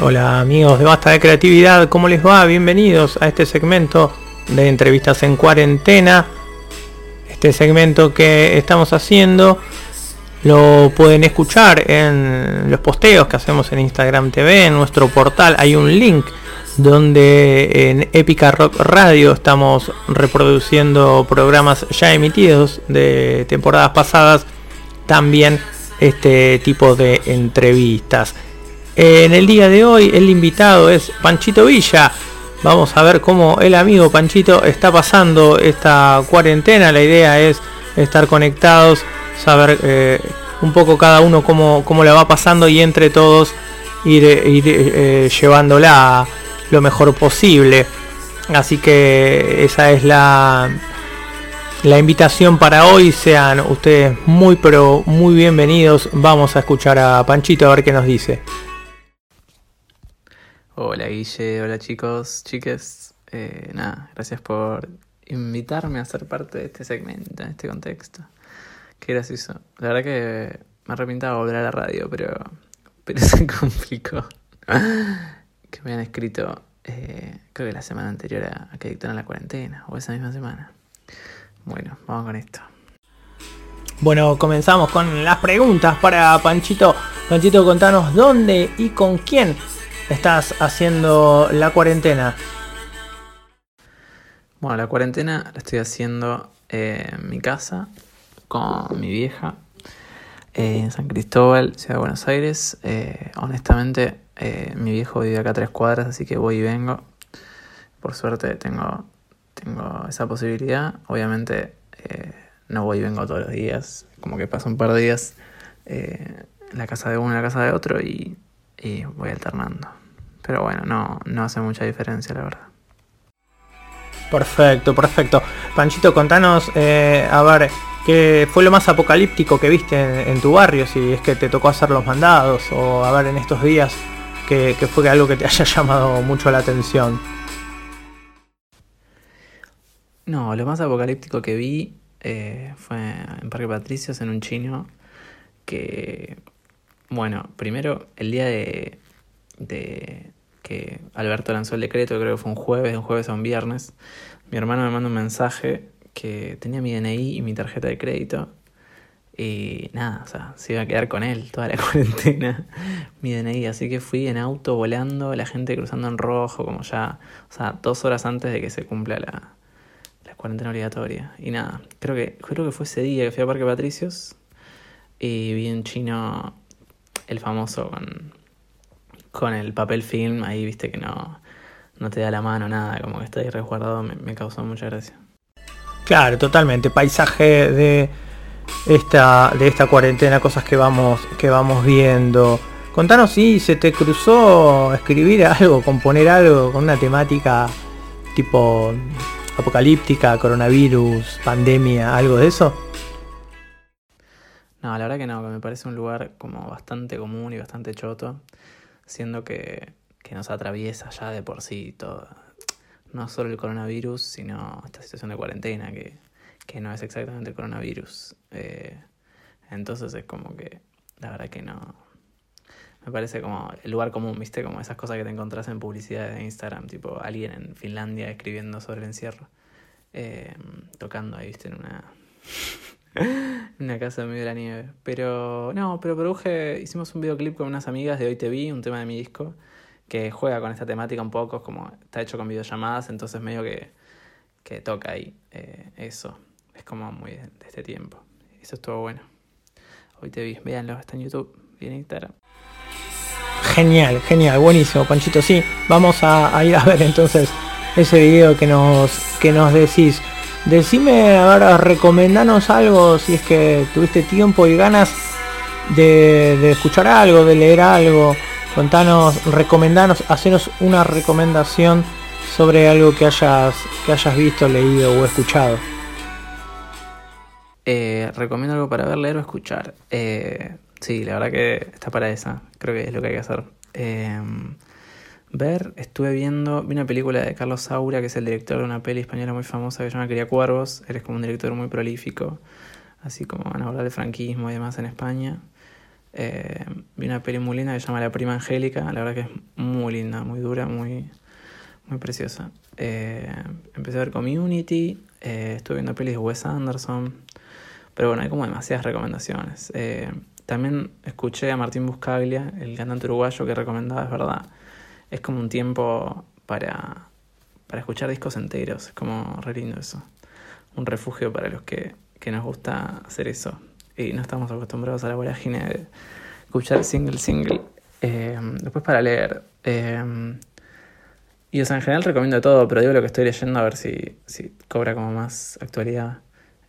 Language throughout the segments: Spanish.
Hola amigos de Basta de Creatividad, ¿cómo les va? Bienvenidos a este segmento de entrevistas en cuarentena. Este segmento que estamos haciendo lo pueden escuchar en los posteos que hacemos en Instagram TV, en nuestro portal hay un link donde en Épica Rock Radio estamos reproduciendo programas ya emitidos de temporadas pasadas, también este tipo de entrevistas. En el día de hoy el invitado es Panchito Villa. Vamos a ver cómo el amigo Panchito está pasando esta cuarentena. La idea es estar conectados, saber eh, un poco cada uno cómo, cómo la va pasando y entre todos ir, eh, llevándola lo mejor posible. Así que esa es la, la invitación para hoy. Sean ustedes muy pero muy bienvenidos. Vamos a escuchar a Panchito a ver qué nos dice. Hola Guille, hola chicos, chiques. Eh, nada, gracias por invitarme a ser parte de este segmento, en este contexto. Qué gracioso. La verdad que me arrepintaba volver a la radio, pero, pero se complicó. que me han escrito, eh, creo que la semana anterior a, que dictaron la cuarentena, o esa misma semana. Bueno, vamos con esto. Bueno, comenzamos con las preguntas para Panchito. Panchito, contanos dónde y con quién estás haciendo la cuarentena? Bueno, la cuarentena la estoy haciendo en mi casa con mi vieja en San Cristóbal, Ciudad de Buenos Aires. Eh, honestamente, eh, mi viejo vive acá a tres cuadras, así que voy y vengo. Por suerte tengo, tengo esa posibilidad. Obviamente eh, no voy y vengo todos los días, como que paso un par de días en la casa de uno y la casa de otro y y voy alternando. Pero bueno, no, no hace mucha diferencia, la verdad. Perfecto, perfecto. Panchito, contanos, eh, a ver, ¿qué fue lo más apocalíptico que viste en, tu barrio? Si es que te tocó hacer los mandados, o a ver, en estos días, que, fue algo que te haya llamado mucho la atención. No, lo más apocalíptico que vi eh, fue en Parque Patricios, en un chino, que bueno, primero el día de, que Alberto lanzó el decreto, creo que fue un jueves, un jueves a un viernes, mi hermano me mandó un mensaje que tenía mi DNI y mi tarjeta de crédito. Y nada, o sea, se iba a quedar con él toda la cuarentena, mi DNI. Así que fui en auto volando, la gente cruzando en rojo, como ya, o sea, dos horas antes de que se cumpla la, la cuarentena obligatoria. Y nada, creo que, creo que fue ese día que fui a Parque Patricios y vi un chino el famoso con, con el papel film, ahí viste que no, no te da la mano, nada, como que está ahí resguardado, me, causó mucha gracia. Claro, totalmente. Paisaje de esta, de esta cuarentena, cosas que vamos, que vamos viendo. Contanos si se te cruzó escribir algo, componer algo con una temática tipo apocalíptica, coronavirus, pandemia, algo de eso. No, la verdad que no, que me parece un lugar como bastante común y bastante choto, siendo que, que nos atraviesa ya de por sí todo, no solo el coronavirus, sino esta situación de cuarentena, que, que no es exactamente el coronavirus. Eh, entonces es como que, la verdad que no, me parece como el lugar común, ¿viste? Como esas cosas que te encontrás en publicidad de Instagram, tipo alguien en Finlandia escribiendo sobre el encierro, eh, tocando ahí, ¿viste? En una, una casa medio de la nieve. Pero no, pero produje, hicimos un videoclip con unas amigas de Hoy Te Vi, un tema de mi disco, que juega con esta temática un poco, como está hecho con videollamadas, entonces medio que, que toca ahí eh, eso. Es como muy de, este tiempo. Eso estuvo bueno. Hoy Te Vi, véanlo, está en YouTube y en. Genial, genial, buenísimo, Panchito. Sí, vamos a, a ir a ver entonces ese video que nos, que nos decís. Decime, ahora recomendanos algo si es que tuviste tiempo y ganas de, escuchar algo, de leer algo. Contanos, recomendanos, hacenos una recomendación sobre algo que hayas, que hayas visto, leído o escuchado. Eh, recomiendo algo para ver, leer o escuchar. Eh, sí, la verdad que está para esa. Creo que es lo que hay que hacer. Eh, ver, estuve viendo, vi una película de Carlos Saura, que es el director de una peli española muy famosa que se llama Quería Cuervos. Eres como un director muy prolífico, así como van a hablar de franquismo y demás en España. Eh, vi una peli muy linda que se llama La Prima Angélica, la verdad que es muy linda, muy dura, muy, muy preciosa. Eh, empecé a ver Community, eh, estuve viendo pelis de Wes Anderson, pero bueno, hay como demasiadas recomendaciones. También escuché a Martín Buscaglia, el cantante uruguayo que recomendaba, es verdad. Es como un tiempo para, para escuchar discos enteros, es como re lindo eso. Un refugio para los que, que nos gusta hacer eso. Y no estamos acostumbrados a la vorágine de escuchar single, single. Eh, después para leer. Eh, y o sea, en general recomiendo todo, pero digo lo que estoy leyendo a ver si, si cobra como más actualidad.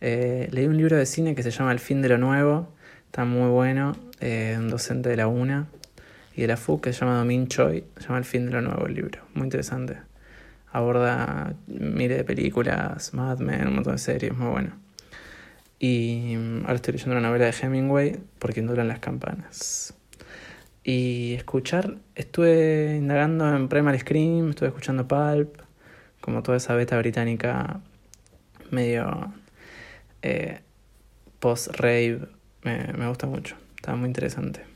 Eh, leí un libro de cine que se llama El fin de lo nuevo, está muy bueno, un docente de la UNA y de la FUC que se llama Domin Choi, se llama El fin de lo nuevo el libro, muy interesante. Aborda mire de películas, Mad Men, un montón de series, muy bueno. Y mm, ahora estoy leyendo una novela de Hemingway, Por quien duran las campanas. Y escuchar, estuve indagando en Primal Scream, estuve escuchando Pulp, como toda esa beta británica medio eh, post-rave, me, me gusta mucho, está muy interesante.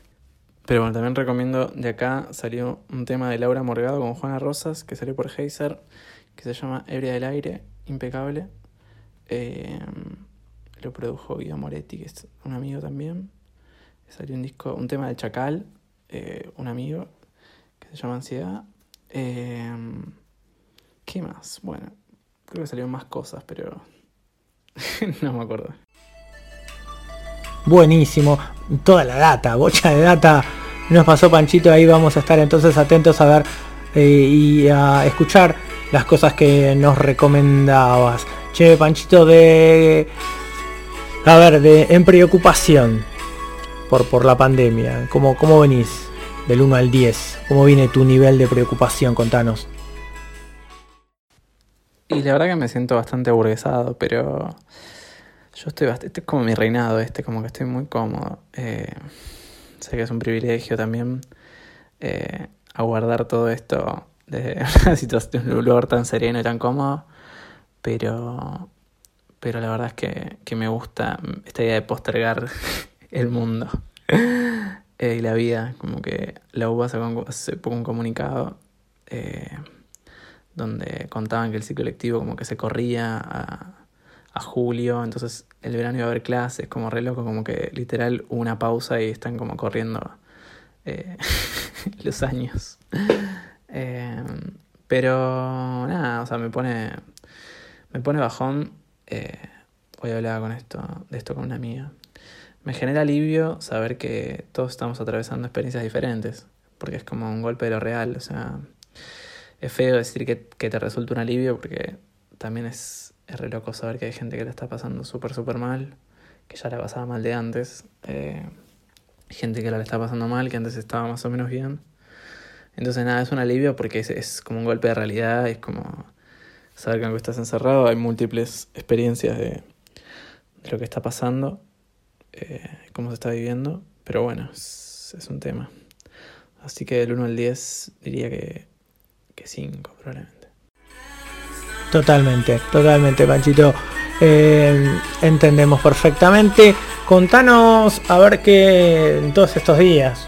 Pero bueno, también recomiendo, de acá salió un tema de Laura Morgado con Juana Rosas, que salió por Heiser, que se llama Ebria del Aire, impecable. Eh, lo produjo Guido Moretti, que es un amigo también. Salió un disco, un tema de Chacal, eh, un amigo, que se llama Ansiedad. Eh, ¿Qué más? Bueno, creo que salieron más cosas, pero no me acuerdo. Buenísimo, toda la data, bocha de data nos pasó Panchito, ahí vamos a estar entonces atentos a ver eh, y a escuchar las cosas que nos recomendabas. Che, Panchito, de... A ver, de en preocupación por, por la pandemia, ¿cómo, ¿cómo venís del 1 al 10? ¿Cómo viene tu nivel de preocupación? Contanos. Y la verdad que me siento bastante aburguesado, pero yo estoy bastante, este es como mi reinado este, como que estoy muy cómodo. Eh, sé que es un privilegio también eh, aguardar todo esto de una situación, un lugar tan sereno y tan cómodo, pero, pero la verdad es que, que me gusta esta idea de postergar el mundo eh, y la vida, como que la UBA sacó poco un comunicado eh, donde contaban que el ciclo lectivo como que se corría a, a julio, entonces el verano iba a haber clases, como re loco, como que literal una pausa y están como corriendo eh, los años. Eh, pero nada, o sea, me pone, me pone bajón. Eh, hoy hablaba con esto, de esto con una amiga. Me genera alivio saber que todos estamos atravesando experiencias diferentes, porque es como un golpe de lo real, o sea, es feo decir que, que te resulta un alivio porque también es, es re loco saber que hay gente que la está pasando súper, súper mal, que ya la pasaba mal de antes. Eh, gente que la está pasando mal, que antes estaba más o menos bien. Entonces nada, es un alivio porque es, es como un golpe de realidad, es como saber que aunque estás encerrado hay múltiples experiencias de, lo que está pasando, eh, cómo se está viviendo, pero bueno, es, un tema. Así que del 1 al 10 diría que, que 5 probablemente. Totalmente, totalmente, Panchito. Eh, entendemos perfectamente. Contanos a ver qué en todos estos días,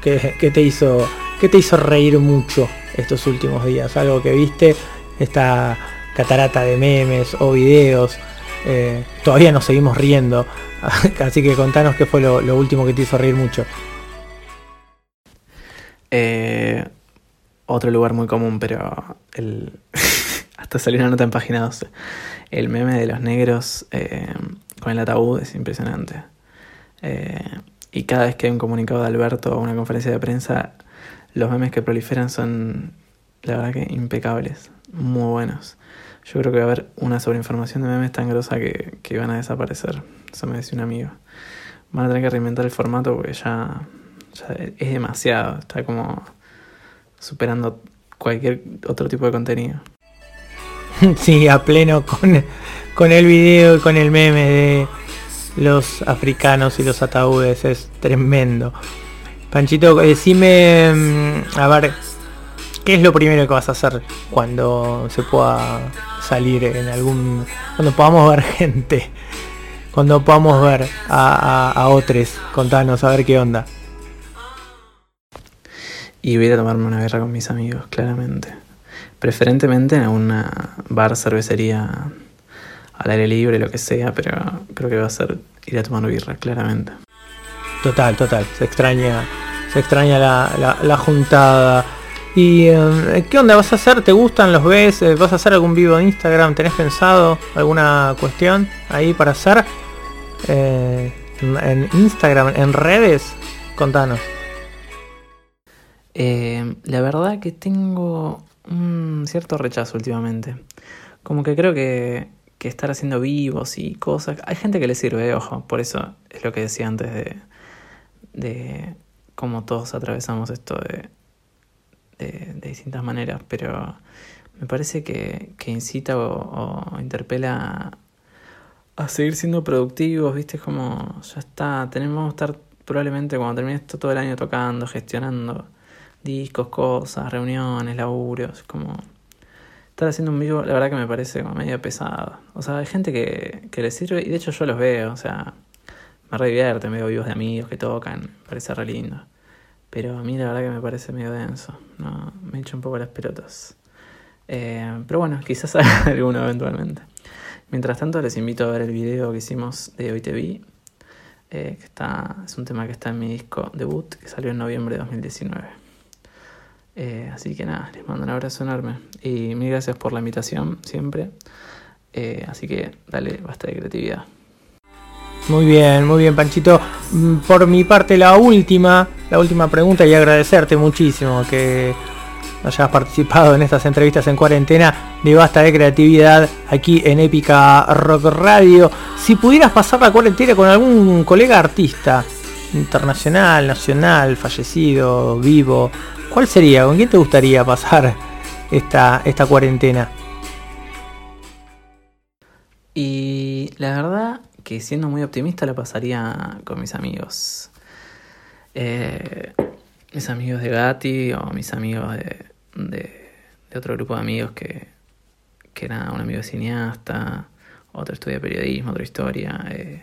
qué te hizo, qué te hizo reír mucho estos últimos días, algo que viste, esta catarata de memes o videos. Eh, todavía nos seguimos riendo, así que contanos qué fue lo, lo último que te hizo reír mucho. Eh, otro lugar muy común, pero el hasta salió una nota en página 12. El meme de los negros eh, con el ataúd es impresionante. Eh, y cada vez que hay un comunicado de Alberto o una conferencia de prensa, los memes que proliferan son, la verdad que impecables, muy buenos. Yo creo que va a haber una sobreinformación de memes tan grosa que, que van a desaparecer. Eso me decía un amigo. Van a tener que reinventar el formato porque ya, ya es demasiado. Está como superando cualquier otro tipo de contenido. Sí, a pleno con, con el video y con el meme de los africanos y los ataúdes. Es tremendo. Panchito, decime, mm, a ver, ¿qué es lo primero que vas a hacer cuando se pueda salir en algún... cuando podamos ver gente? Cuando podamos ver a, a, a otros, contanos, a ver qué onda. y voy a tomarme una birra con mis amigos, claramente. Preferentemente en alguna bar, cervecería, al aire libre, lo que sea, pero creo que va a ser ir a tomar birra, claramente. Total, total. Se extraña, se extraña la, la, juntada. ¿Y eh, qué onda vas a hacer? ¿Te gustan? ¿Los ves? Eh, ¿Vas a hacer algún vivo en Instagram? ¿Tenés pensado alguna cuestión ahí para hacer? Eh, en Instagram, en redes, contanos. la verdad que tengo un cierto rechazo últimamente. Como que creo que, que estar haciendo vivos y cosas... Hay gente que le sirve, ojo, por eso es lo que decía antes de, de cómo todos atravesamos esto de, de, distintas maneras, pero me parece que, que incita o, interpela a, seguir siendo productivos, ¿viste? como ya está, tenemos que estar probablemente cuando termine esto todo el año tocando, gestionando discos, cosas, reuniones, laburos, como estar haciendo un vivo, la verdad que me parece como medio pesado. O sea, hay gente que, que le sirve y de hecho yo los veo, o sea, me re divierte, me veo vivos de amigos que tocan, me parece re lindo. Pero a mí la verdad que me parece medio denso, no, me echo un poco las pelotas. Eh, pero bueno, quizás haga alguno eventualmente. Mientras tanto les invito a ver el video que hicimos de Hoy Te Vi, eh, que está, es un tema que está en mi disco debut, que salió en noviembre de 2019. Eh, así que nada, les mando un abrazo enorme y mil gracias por la invitación siempre. así que dale, basta de creatividad. Muy bien, muy bien, Panchito. Mm, por mi parte, la última, la última pregunta y agradecerte muchísimo que hayas participado en estas entrevistas en cuarentena de basta de creatividad aquí en Épica Rock Radio. Si pudieras pasar la cuarentena con algún colega artista internacional, nacional, fallecido, vivo, ¿cuál sería? ¿Con quién te gustaría pasar esta, esta cuarentena? Y la verdad que siendo muy optimista la pasaría con mis amigos. Eh, mis amigos de Gatti o mis amigos de, de, otro grupo de amigos que, que, era un amigo de cineasta, otro estudia periodismo, otra historia. Eh,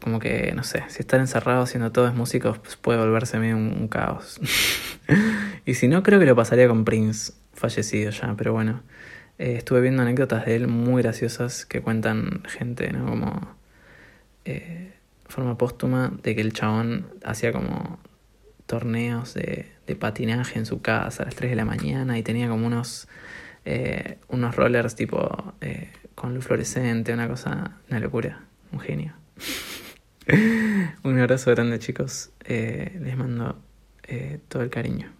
como que, no sé, si estar encerrado siendo todos músicos pues puede volverse medio un, caos. y si no, creo que lo pasaría con Prince, fallecido ya, pero bueno. Eh, estuve viendo anécdotas de él muy graciosas que cuentan gente, ¿no? Como eh, forma póstuma de que el chabón hacía como torneos de, de, patinaje en su casa a las 3 de la mañana y tenía como unos, eh, unos rollers tipo con luz fluorescente, una cosa, una locura, un genio. un abrazo grande chicos, les mando todo el cariño.